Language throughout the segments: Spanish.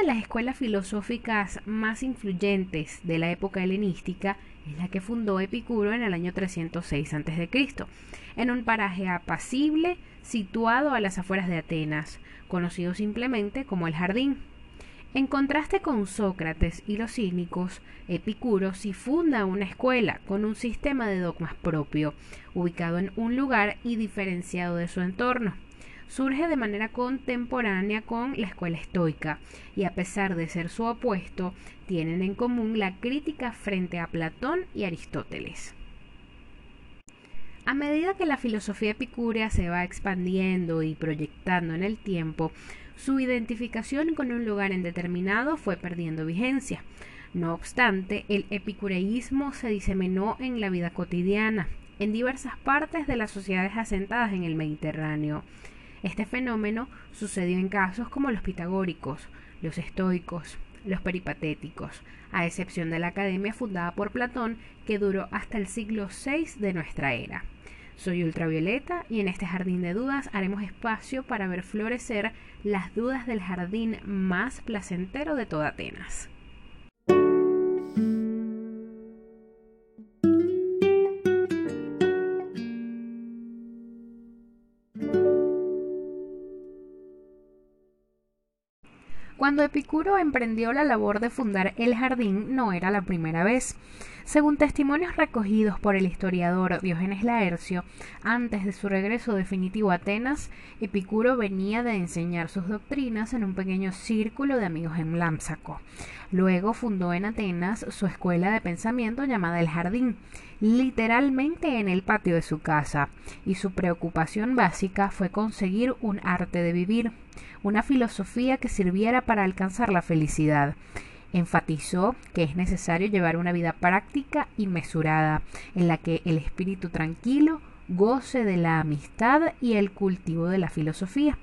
de las escuelas filosóficas más influyentes de la época helenística es la que fundó Epicuro en el año 306 a.C., en un paraje apacible situado a las afueras de Atenas, conocido simplemente como el Jardín. En contraste con Sócrates y los cínicos, Epicuro sí funda una escuela con un sistema de dogmas propio, ubicado en un lugar y diferenciado de su entorno. Surge de manera contemporánea con la escuela estoica y a pesar de ser su opuesto, tienen en común la crítica frente a Platón y Aristóteles. A medida que la filosofía epicúrea se va expandiendo y proyectando en el tiempo, su identificación con un lugar indeterminado fue perdiendo vigencia. No obstante, el epicureísmo se diseminó en la vida cotidiana, en diversas partes de las sociedades asentadas en el Mediterráneo. Este fenómeno sucedió en casos como los pitagóricos, los estoicos, los peripatéticos, a excepción de la academia fundada por Platón que duró hasta el siglo VI de nuestra era. Soy Ultravioleta y en este jardín de dudas haremos espacio para ver florecer las dudas del jardín más placentero de toda Atenas. Cuando Epicuro emprendió la labor de fundar el jardín no era la primera vez. Según testimonios recogidos por el historiador Diógenes Laercio, antes de su regreso definitivo a Atenas, Epicuro venía de enseñar sus doctrinas en un pequeño círculo de amigos en Lámsaco. Luego fundó en Atenas su escuela de pensamiento llamada El Jardín, literalmente en el patio de su casa, y su preocupación básica fue conseguir un arte de vivir, una filosofía que sirviera para alcanzar la felicidad. Enfatizó que es necesario llevar una vida práctica y mesurada, en la que el espíritu tranquilo goce de la amistad y el cultivo de la filosofía.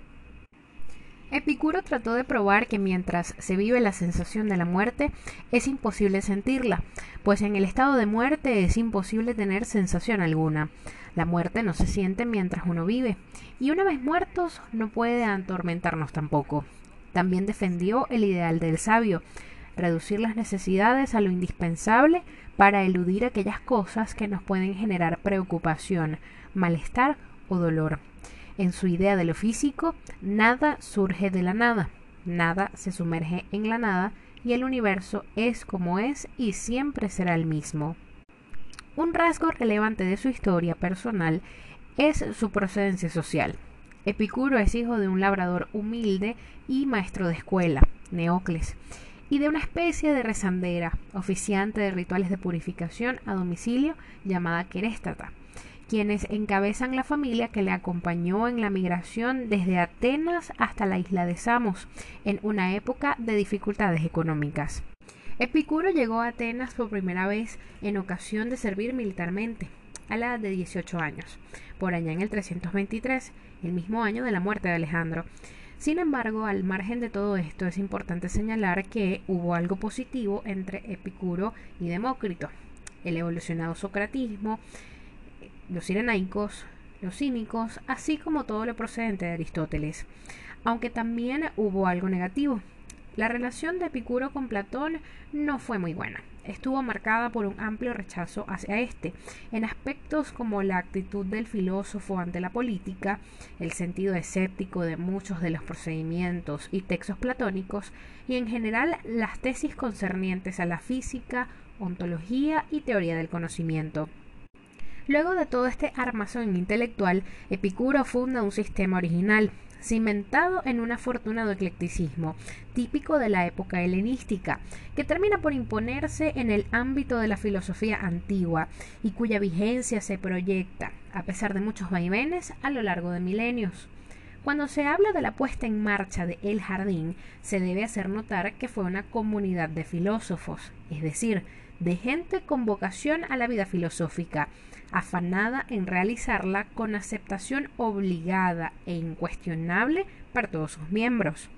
Epicuro trató de probar que mientras se vive la sensación de la muerte, es imposible sentirla, pues en el estado de muerte es imposible tener sensación alguna. La muerte no se siente mientras uno vive, y una vez muertos no puede atormentarnos tampoco. También defendió el ideal del sabio, reducir las necesidades a lo indispensable para eludir aquellas cosas que nos pueden generar preocupación, malestar o dolor. En su idea de lo físico, nada surge de la nada, nada se sumerge en la nada y el universo es como es y siempre será el mismo. Un rasgo relevante de su historia personal es su procedencia social. Epicuro es hijo de un labrador humilde y maestro de escuela, Neocles, y de una especie de rezandera, oficiante de rituales de purificación a domicilio llamada Queréstata quienes encabezan la familia que le acompañó en la migración desde Atenas hasta la isla de Samos, en una época de dificultades económicas. Epicuro llegó a Atenas por primera vez en ocasión de servir militarmente, a la edad de 18 años, por allá en el 323, el mismo año de la muerte de Alejandro. Sin embargo, al margen de todo esto, es importante señalar que hubo algo positivo entre Epicuro y Demócrito. El evolucionado socratismo, los sirenaicos, los cínicos, así como todo lo procedente de Aristóteles, aunque también hubo algo negativo. La relación de Epicuro con Platón no fue muy buena. Estuvo marcada por un amplio rechazo hacia este, en aspectos como la actitud del filósofo ante la política, el sentido escéptico de muchos de los procedimientos y textos platónicos, y en general las tesis concernientes a la física, ontología y teoría del conocimiento. Luego de todo este armazón intelectual, Epicuro funda un sistema original, cimentado en un afortunado eclecticismo, típico de la época helenística, que termina por imponerse en el ámbito de la filosofía antigua y cuya vigencia se proyecta, a pesar de muchos vaivenes, a lo largo de milenios. Cuando se habla de la puesta en marcha de El Jardín, se debe hacer notar que fue una comunidad de filósofos, es decir, de gente con vocación a la vida filosófica, afanada en realizarla con aceptación obligada e incuestionable para todos sus miembros.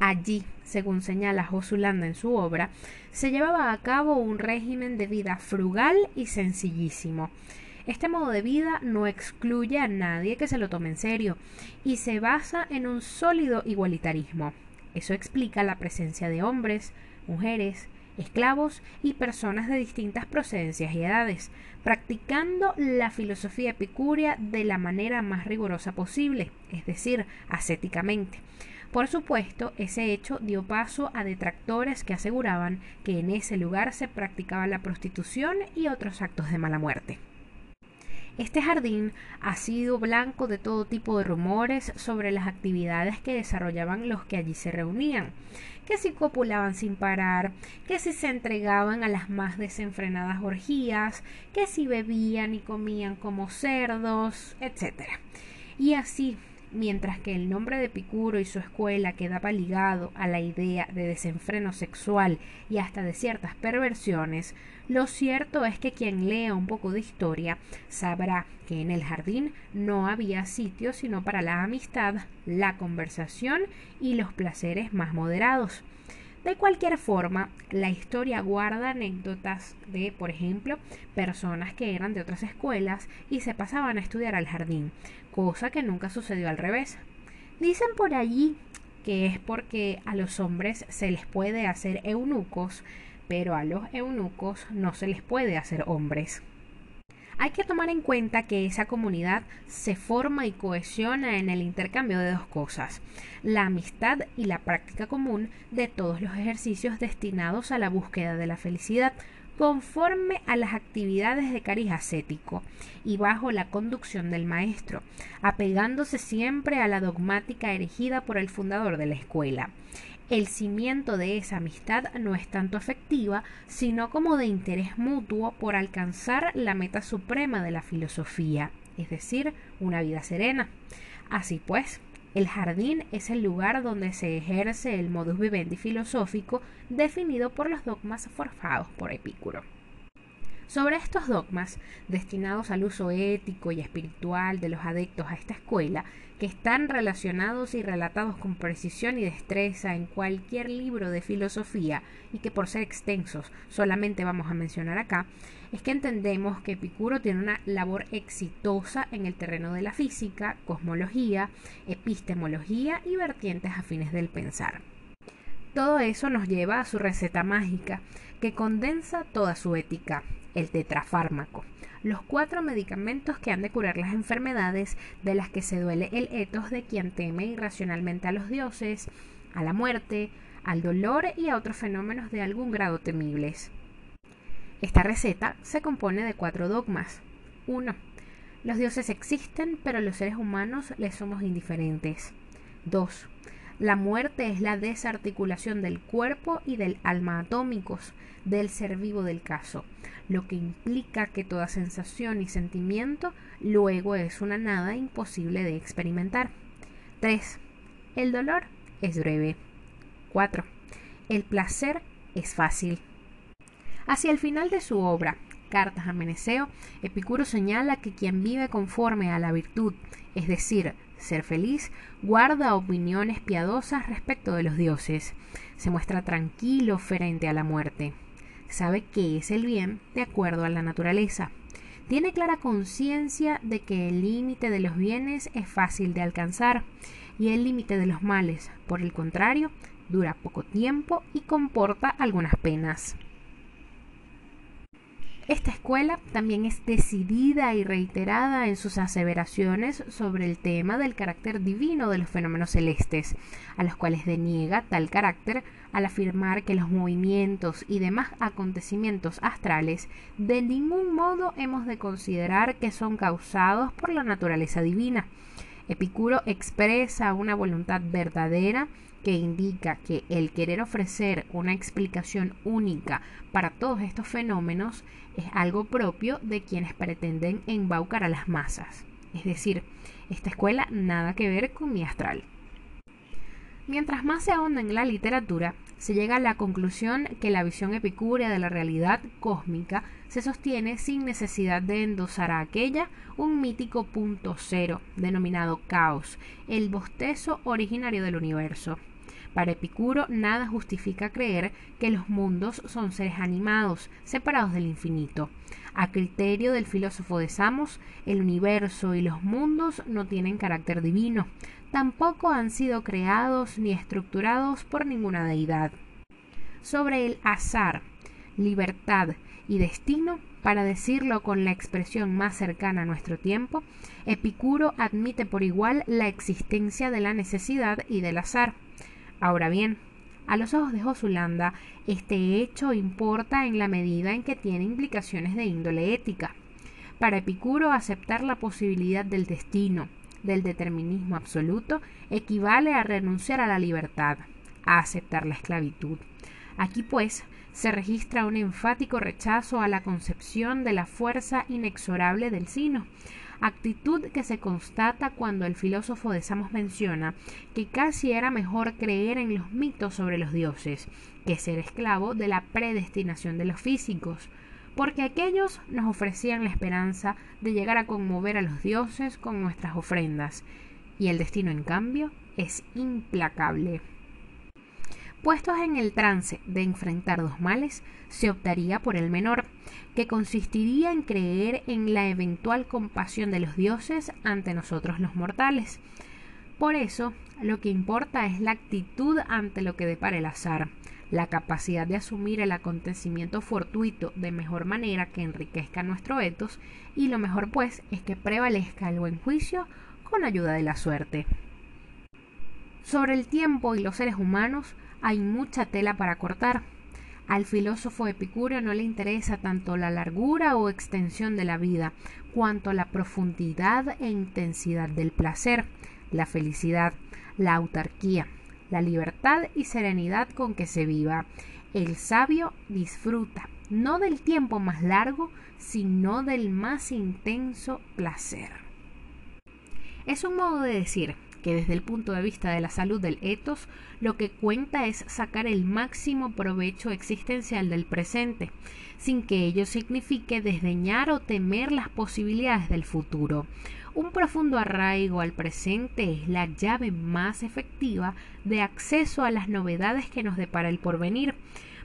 Allí, según señala Josulanda en su obra, se llevaba a cabo un régimen de vida frugal y sencillísimo. Este modo de vida no excluye a nadie que se lo tome en serio y se basa en un sólido igualitarismo. Eso explica la presencia de hombres, mujeres, esclavos y personas de distintas procedencias y edades, practicando la filosofía epicúrea de la manera más rigurosa posible, es decir, ascéticamente. Por supuesto, ese hecho dio paso a detractores que aseguraban que en ese lugar se practicaba la prostitución y otros actos de mala muerte. Este jardín ha sido blanco de todo tipo de rumores sobre las actividades que desarrollaban los que allí se reunían, que si copulaban sin parar, que si se entregaban a las más desenfrenadas orgías, que si bebían y comían como cerdos, etc. Y así mientras que el nombre de Epicuro y su escuela quedaba ligado a la idea de desenfreno sexual y hasta de ciertas perversiones, lo cierto es que quien lea un poco de historia sabrá que en el jardín no había sitio sino para la amistad, la conversación y los placeres más moderados. De cualquier forma, la historia guarda anécdotas de, por ejemplo, personas que eran de otras escuelas y se pasaban a estudiar al jardín, cosa que nunca sucedió al revés. Dicen por allí que es porque a los hombres se les puede hacer eunucos, pero a los eunucos no se les puede hacer hombres. Hay que tomar en cuenta que esa comunidad se forma y cohesiona en el intercambio de dos cosas, la amistad y la práctica común de todos los ejercicios destinados a la búsqueda de la felicidad, conforme a las actividades de cariz ascético y bajo la conducción del maestro, apegándose siempre a la dogmática erigida por el fundador de la escuela el cimiento de esa amistad no es tanto afectiva, sino como de interés mutuo por alcanzar la meta suprema de la filosofía, es decir, una vida serena. Así pues, el jardín es el lugar donde se ejerce el modus vivendi filosófico definido por los dogmas forjados por Epicuro. Sobre estos dogmas, destinados al uso ético y espiritual de los adeptos a esta escuela, que están relacionados y relatados con precisión y destreza en cualquier libro de filosofía y que por ser extensos solamente vamos a mencionar acá, es que entendemos que Epicuro tiene una labor exitosa en el terreno de la física, cosmología, epistemología y vertientes afines del pensar. Todo eso nos lleva a su receta mágica, que condensa toda su ética, el tetrafármaco, los cuatro medicamentos que han de curar las enfermedades de las que se duele el etos de quien teme irracionalmente a los dioses, a la muerte, al dolor y a otros fenómenos de algún grado temibles. Esta receta se compone de cuatro dogmas. 1. Los dioses existen, pero los seres humanos les somos indiferentes. 2. La muerte es la desarticulación del cuerpo y del alma atómicos, del ser vivo del caso, lo que implica que toda sensación y sentimiento luego es una nada imposible de experimentar. 3. El dolor es breve. 4. El placer es fácil. Hacia el final de su obra, Cartas a Meneceo, Epicuro señala que quien vive conforme a la virtud, es decir, ser feliz, guarda opiniones piadosas respecto de los dioses, se muestra tranquilo frente a la muerte, sabe qué es el bien de acuerdo a la naturaleza, tiene clara conciencia de que el límite de los bienes es fácil de alcanzar y el límite de los males, por el contrario, dura poco tiempo y comporta algunas penas. Esta escuela también es decidida y reiterada en sus aseveraciones sobre el tema del carácter divino de los fenómenos celestes, a los cuales deniega tal carácter al afirmar que los movimientos y demás acontecimientos astrales de ningún modo hemos de considerar que son causados por la naturaleza divina. Epicuro expresa una voluntad verdadera que indica que el querer ofrecer una explicación única para todos estos fenómenos es algo propio de quienes pretenden embaucar a las masas. Es decir, esta escuela nada que ver con mi astral. Mientras más se ahonda en la literatura, se llega a la conclusión que la visión epicúrea de la realidad cósmica se sostiene sin necesidad de endosar a aquella un mítico punto cero, denominado caos, el bostezo originario del universo Para Epicuro, nada justifica creer que los mundos son seres animados, separados del infinito. A criterio del filósofo de Samos, el universo y los mundos no tienen carácter divino, tampoco han sido creados ni estructurados por ninguna deidad. Sobre el azar, libertad y destino, para decirlo con la expresión más cercana a nuestro tiempo, Epicuro admite por igual la existencia de la necesidad y del azar. Ahora bien, a los ojos de Josulanda, este hecho importa en la medida en que tiene implicaciones de índole ética. Para Epicuro, aceptar la posibilidad del destino, del determinismo absoluto, equivale a renunciar a la libertad, a aceptar la esclavitud. Aquí, pues, se registra un enfático rechazo a la concepción de la fuerza inexorable del sino, actitud que se constata cuando el filósofo de Samos menciona que casi era mejor creer en los mitos sobre los dioses que ser esclavo de la predestinación de los físicos, porque aquellos nos ofrecían la esperanza de llegar a conmover a los dioses con nuestras ofrendas, y el destino en cambio es implacable. Puestos en el trance de enfrentar dos males, se optaría por el menor, que consistiría en creer en la eventual compasión de los dioses ante nosotros los mortales. Por eso, lo que importa es la actitud ante lo que depara el azar, la capacidad de asumir el acontecimiento fortuito de mejor manera que enriquezca nuestro etos, y lo mejor pues es que prevalezca el buen juicio con ayuda de la suerte. Sobre el tiempo y los seres humanos, hay mucha tela para cortar. Al filósofo epicúreo no le interesa tanto la largura o extensión de la vida, cuanto la profundidad e intensidad del placer, la felicidad, la autarquía, la libertad y serenidad con que se viva. El sabio disfruta no del tiempo más largo, sino del más intenso placer. Es un modo de decir que desde el punto de vista de la salud del etos, lo que cuenta es sacar el máximo provecho existencial del presente, sin que ello signifique desdeñar o temer las posibilidades del futuro. Un profundo arraigo al presente es la llave más efectiva de acceso a las novedades que nos depara el porvenir.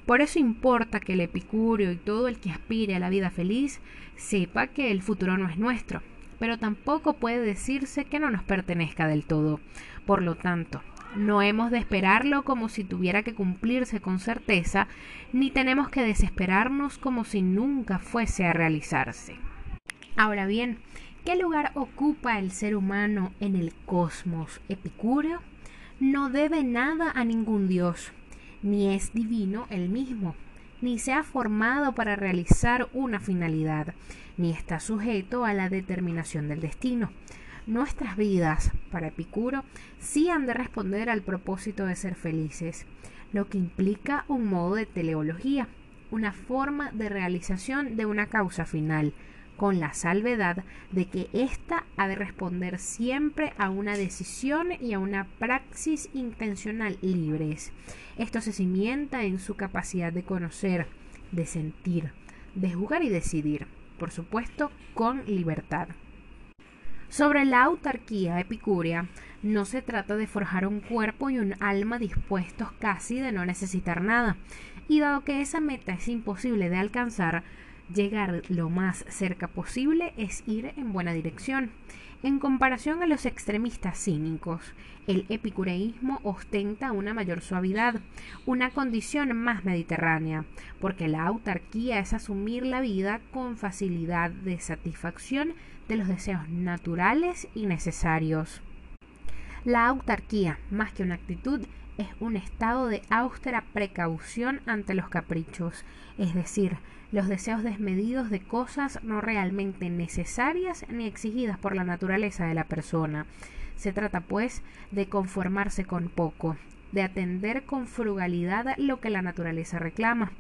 Por eso importa que el epicúreo y todo el que aspire a la vida feliz sepa que el futuro no es nuestro, pero tampoco puede decirse que no nos pertenezca del todo. Por lo tanto, no hemos de esperarlo como si tuviera que cumplirse con certeza, ni tenemos que desesperarnos como si nunca fuese a realizarse. Ahora bien, ¿qué lugar ocupa el ser humano en el cosmos epicúreo? No debe nada a ningún dios, ni es divino el mismo, ni se ha formado para realizar una finalidad, ni está sujeto a la determinación del destino. Nuestras vidas, para Epicuro, sí han de responder al propósito de ser felices, lo que implica un modo de teleología, una forma de realización de una causa final, con la salvedad de que ésta ha de responder siempre a una decisión y a una praxis intencional libres. Esto se cimienta en su capacidad de conocer, de sentir, de jugar y decidir por supuesto, con libertad. Sobre la autarquía epicúrea, no se trata de forjar un cuerpo y un alma dispuestos casi de no necesitar nada, y dado que esa meta es imposible de alcanzar, llegar lo más cerca posible es ir en buena dirección. En comparación a los extremistas cínicos, el epicureísmo ostenta una mayor suavidad, una condición más mediterránea, porque la autarquía es asumir la vida con facilidad de satisfacción de los deseos naturales y necesarios. La autarquía, más que una actitud, es un estado de austera precaución ante los caprichos, es decir, los deseos desmedidos de cosas no realmente necesarias ni exigidas por la naturaleza de la persona. Se trata, pues, de conformarse con poco, de atender con frugalidad lo que la naturaleza reclama.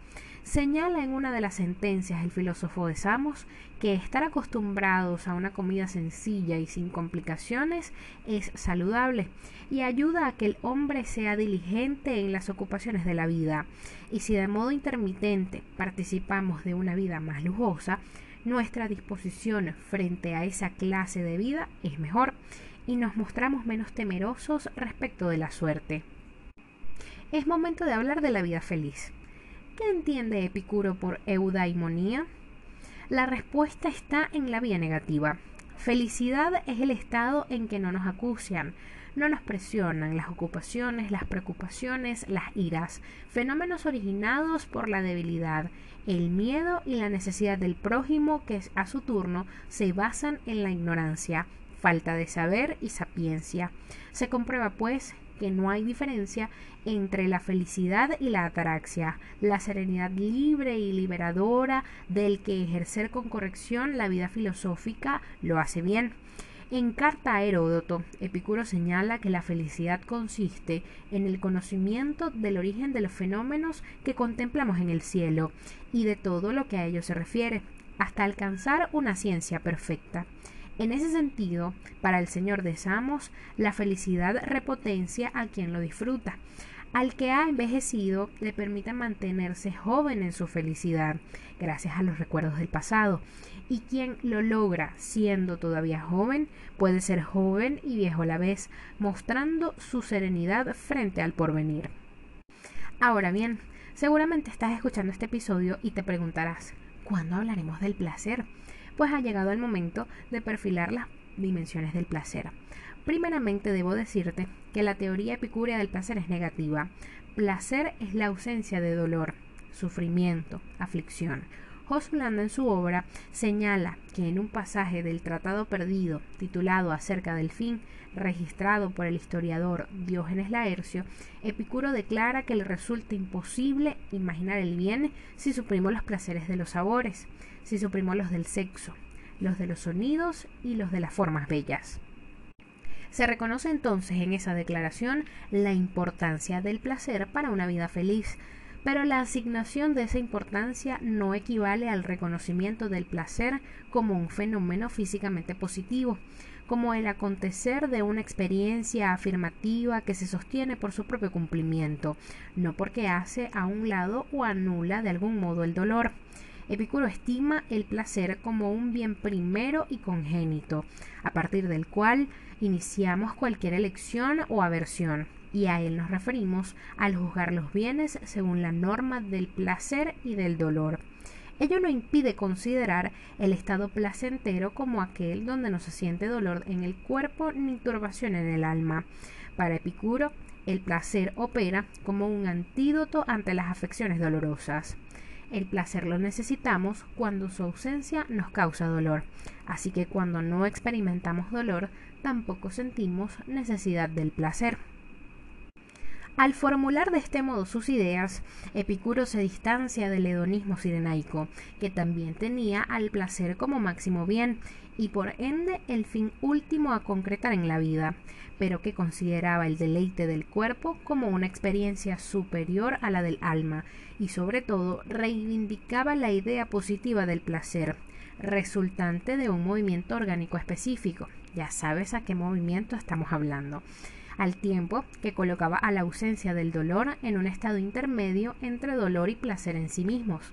Señala en una de las sentencias el filósofo de Samos que estar acostumbrados a una comida sencilla y sin complicaciones es saludable y ayuda a que el hombre sea diligente en las ocupaciones de la vida. Y si de modo intermitente participamos de una vida más lujosa, nuestra disposición frente a esa clase de vida es mejor y nos mostramos menos temerosos respecto de la suerte. es momento de hablar de la vida feliz. ¿Qué entiende Epicuro por eudaimonía? La respuesta está en la vía negativa. Felicidad es el estado en que no nos acucian, no nos presionan las ocupaciones, las preocupaciones, las iras, fenómenos originados por la debilidad, el miedo y la necesidad del prójimo que a su turno se basan en la ignorancia, falta de saber y sapiencia. Se comprueba, pues, que no hay diferencia entre la felicidad y la ataraxia, la serenidad libre y liberadora del que ejercer con corrección la vida filosófica lo hace bien. En carta a Heródoto, Epicuro señala que la felicidad consiste en el conocimiento del origen de los fenómenos que contemplamos en el cielo y de todo lo que a ellos se refiere, hasta alcanzar una ciencia perfecta. En ese sentido, para el Señor de Samos, la felicidad repotencia a quien lo disfruta. Al que ha envejecido le permite mantenerse joven en su felicidad, gracias a los recuerdos del pasado. Y quien lo logra siendo todavía joven, puede ser joven y viejo a la vez, mostrando su serenidad frente al porvenir. Ahora bien, seguramente estás escuchando este episodio y te preguntarás, ¿cuándo hablaremos del placer? Pues ha llegado el momento de perfilar las dimensiones del placer. Primeramente debo decirte que la teoría epicúrea del placer es negativa. Placer es la ausencia de dolor, sufrimiento, aflicción. Hoslanda en su obra señala que en un pasaje del Tratado Perdido, titulado Acerca del fin, registrado por el historiador Diógenes Laercio, Epicuro declara que le resulta imposible imaginar el bien si suprimimos los placeres de los sabores si suprimó los del sexo, los de los sonidos y los de las formas bellas. Se reconoce entonces en esa declaración la importancia del placer para una vida feliz, pero la asignación de esa importancia no equivale al reconocimiento del placer como un fenómeno físicamente positivo, como el acontecer de una experiencia afirmativa que se sostiene por su propio cumplimiento, no porque hace a un lado o anula de algún modo el dolor. Epicuro estima el placer como un bien primero y congénito, a partir del cual iniciamos cualquier elección o aversión, y a él nos referimos al juzgar los bienes según la norma del placer y del dolor. Ello no impide considerar el estado placentero como aquel donde no se siente dolor en el cuerpo ni turbación en el alma. Para Epicuro, el placer opera como un antídoto ante las afecciones dolorosas. El placer lo necesitamos cuando su ausencia nos causa dolor, así que cuando no experimentamos dolor, tampoco sentimos necesidad del placer. Al formular de este modo sus ideas, Epicuro se distancia del hedonismo sirenaico, que también tenía al placer como máximo bien y por ende el fin último a concretar en la vida, pero que consideraba el deleite del cuerpo como una experiencia superior a la del alma y sobre todo reivindicaba la idea positiva del placer, resultante de un movimiento orgánico específico. Ya sabes a qué movimiento estamos hablando al tiempo que colocaba a la ausencia del dolor en un estado intermedio entre dolor y placer en sí mismos.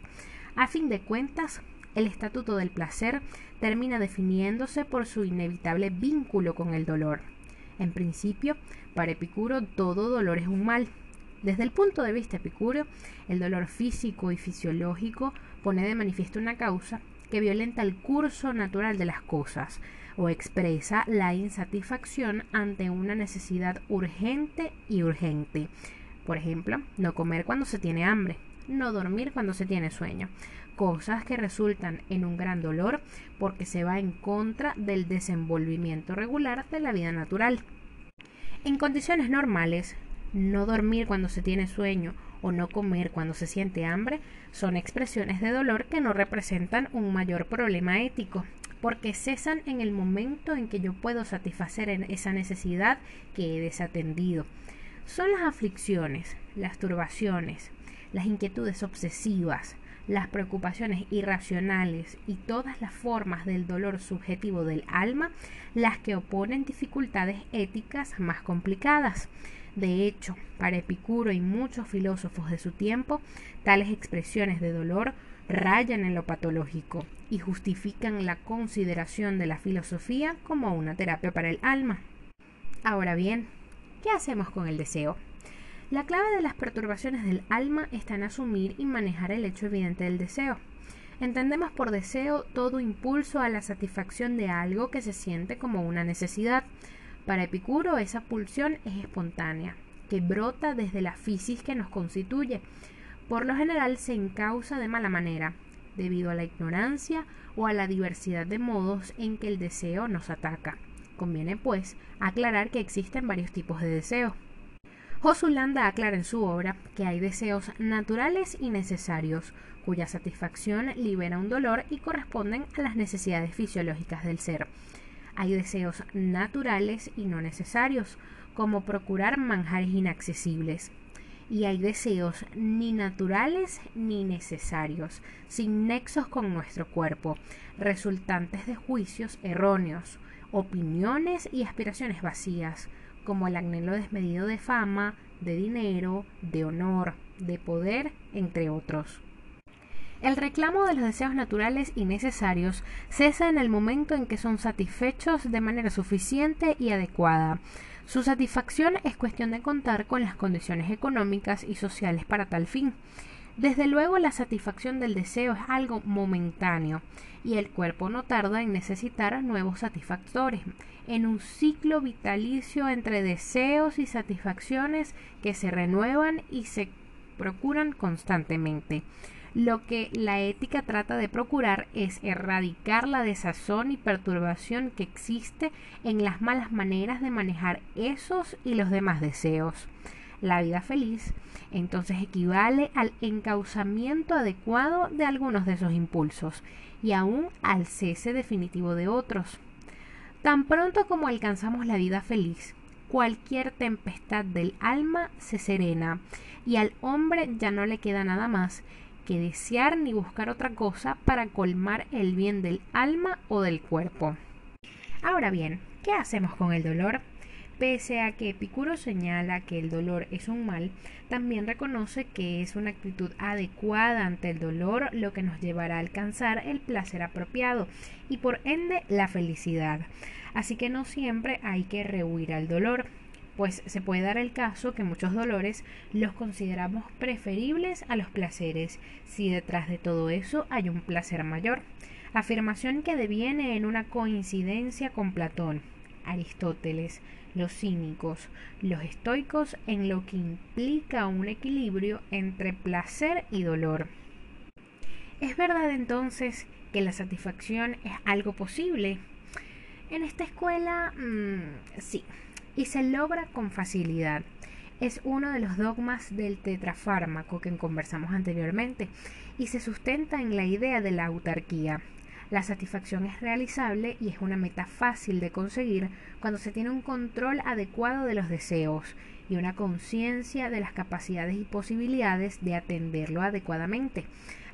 A fin de cuentas, el estatuto del placer termina definiéndose por su inevitable vínculo con el dolor. En principio, para Epicuro todo dolor es un mal, desde el punto de vista epicúreo, el dolor físico y fisiológico pone de manifiesto una causa que violenta el curso natural de las cosas o expresa la insatisfacción ante una necesidad urgente y urgente. Por ejemplo, no comer cuando se tiene hambre, no dormir cuando se tiene sueño, cosas que resultan en un gran dolor porque se va en contra del desenvolvimiento regular de la vida natural. En condiciones normales, no dormir cuando se tiene sueño o no comer cuando se siente hambre son expresiones de dolor que no representan un mayor problema ético, porque cesan en el momento en que yo puedo satisfacer esa necesidad que he desatendido. Son las aflicciones, las turbaciones, las inquietudes obsesivas, las preocupaciones irracionales y todas las formas del dolor subjetivo del alma las que oponen dificultades éticas más complicadas. De hecho, para Epicuro y muchos filósofos de su tiempo, tales expresiones de dolor rayan en lo patológico y justifican la consideración de la filosofía como una terapia para el alma. Ahora bien, ¿qué hacemos con el deseo? La clave de las perturbaciones del alma está en asumir y manejar el hecho evidente del deseo. Entendemos por deseo todo impulso a la satisfacción de algo que se siente como una necesidad. Para Epicuro esa pulsión es espontánea, que brota desde la fisis que nos constituye. Por lo general se encausa de mala manera, debido a la ignorancia o a la diversidad de modos en que el deseo nos ataca. Conviene, pues, aclarar que existen varios tipos de deseo. Josulanda aclara en su obra que hay deseos naturales y necesarios, cuya satisfacción libera un dolor y corresponden a las necesidades fisiológicas del ser. Hay deseos naturales y no necesarios, como procurar manjares inaccesibles. Y hay deseos ni naturales ni necesarios, sin nexos con nuestro cuerpo, resultantes de juicios erróneos, opiniones y aspiraciones vacías, como el anhelo desmedido de fama, de dinero, de honor, de poder, entre otros. El reclamo de los deseos naturales y necesarios cesa en el momento en que son satisfechos de manera suficiente y adecuada. Su satisfacción es cuestión de contar con las condiciones económicas y sociales para tal fin. Desde luego la satisfacción del deseo es algo momentáneo y el cuerpo no tarda en necesitar nuevos satisfactores, en un ciclo vitalicio entre deseos y satisfacciones que se renuevan y se procuran constantemente. Lo que la ética trata de procurar es erradicar la desazón y perturbación que existe en las malas maneras de manejar esos y los demás deseos. La vida feliz entonces equivale al encauzamiento adecuado de algunos de esos impulsos y aún al cese definitivo de otros. Tan pronto como alcanzamos la vida feliz, cualquier tempestad del alma se serena y al hombre ya no le queda nada más que desear ni buscar otra cosa para colmar el bien del alma o del cuerpo. Ahora bien, ¿qué hacemos con el dolor? Pese a que Epicuro señala que el dolor es un mal, también reconoce que es una actitud adecuada ante el dolor lo que nos llevará a alcanzar el placer apropiado y por ende la felicidad. Así que no siempre hay que rehuir al dolor, pues se puede dar el caso que muchos dolores los consideramos preferibles a los placeres, si detrás de todo eso hay un placer mayor. Afirmación que deviene en una coincidencia con Platón, Aristóteles, los cínicos, los estoicos en lo que implica un equilibrio entre placer y dolor. ¿Es verdad entonces que la satisfacción es algo posible? En esta escuela, mm, sí, y se logra con facilidad. Es uno de los dogmas del tetrafármaco que conversamos anteriormente y se sustenta en la idea de la autarquía. La satisfacción es realizable y es una meta fácil de conseguir cuando se tiene un control adecuado de los deseos y una conciencia de las capacidades y posibilidades de atenderlo adecuadamente.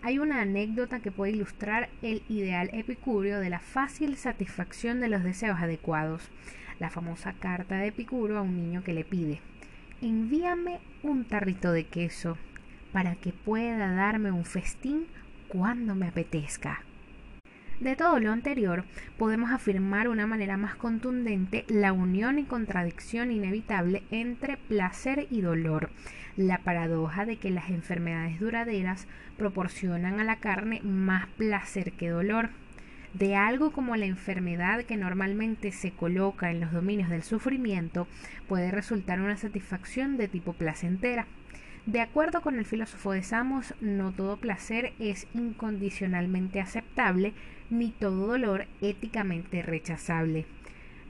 Hay una anécdota que puede ilustrar el ideal epicúreo de la fácil satisfacción de los deseos adecuados. La famosa carta de Epicuro a un niño que le pide, envíame un tarrito de queso para que pueda darme un festín cuando me apetezca. De todo lo anterior, podemos afirmar una manera más contundente la unión y contradicción inevitable entre placer y dolor, la paradoja de que las enfermedades duraderas proporcionan a la carne más placer que dolor. De algo como la enfermedad que normalmente se coloca en los dominios del sufrimiento puede resultar una satisfacción de tipo placentera. De acuerdo con el filósofo de Samos, no todo placer es incondicionalmente aceptable, ni todo dolor éticamente rechazable.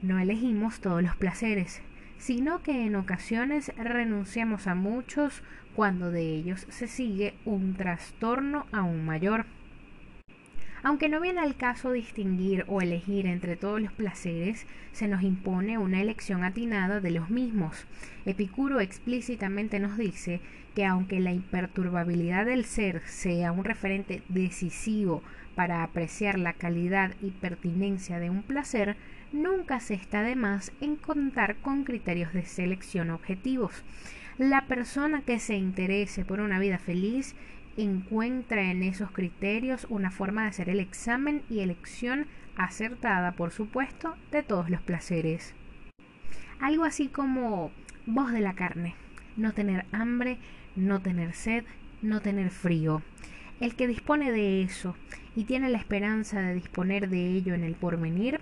No elegimos todos los placeres, sino que en ocasiones renunciamos a muchos cuando de ellos se sigue un trastorno aún mayor. Aunque no viene al caso distinguir o elegir entre todos los placeres, se nos impone una elección atinada de los mismos. Epicuro explícitamente nos dice que aunque la imperturbabilidad del ser sea un referente decisivo para apreciar la calidad y pertinencia de un placer, nunca se está de más en contar con criterios de selección objetivos. La persona que se interese por una vida feliz encuentra en esos criterios una forma de hacer el examen y elección acertada, por supuesto, de todos los placeres. Algo así como voz de la carne. no tener hambre, no tener sed, no tener frío. El que dispone de eso y tiene la esperanza de disponer de ello en el porvenir,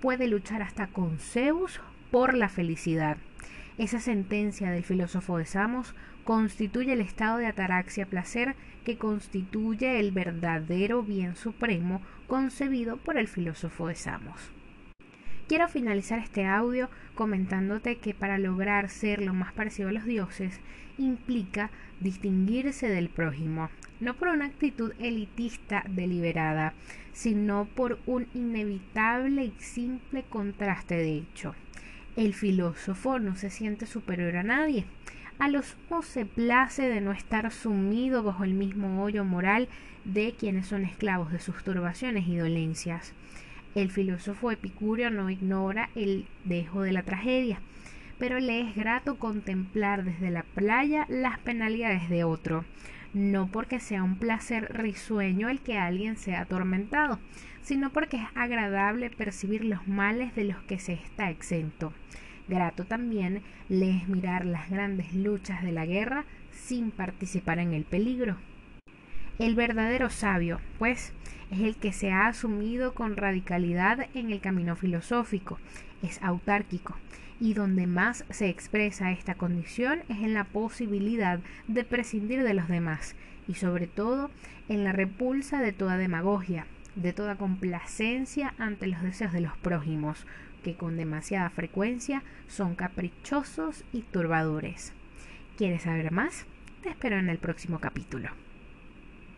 puede luchar hasta con Zeus por la felicidad. Esa sentencia del filósofo de Samos constituye el estado de ataraxia placer que constituye el verdadero bien supremo concebido por el filósofo de Samos. Quiero finalizar este audio comentándote que para lograr ser lo más parecido a los dioses implica distinguirse del prójimo, no por una actitud elitista deliberada, sino por un inevitable y simple contraste de hecho. El filósofo no se siente superior a nadie. A los ojos se place de no estar sumido bajo el mismo hoyo moral de quienes son esclavos de sus turbaciones y dolencias. El filósofo epicúreo no ignora el dejo de la tragedia, pero le es grato contemplar desde la playa las penalidades de otro, no porque sea un placer risueño el que alguien sea atormentado, sino porque es agradable percibir los males de los que se está exento. Grato también le es mirar las grandes luchas de la guerra sin participar en el peligro. El verdadero sabio, pues, es el que se ha asumido con radicalidad en el camino filosófico, es autárquico, y donde más se expresa esta condición es en la posibilidad de prescindir de los demás, y sobre todo en la repulsa de toda demagogia, de toda complacencia ante los deseos de los prójimos, que con demasiada frecuencia son caprichosos y turbadores. ¿Quieres saber más? Te espero en el próximo capítulo.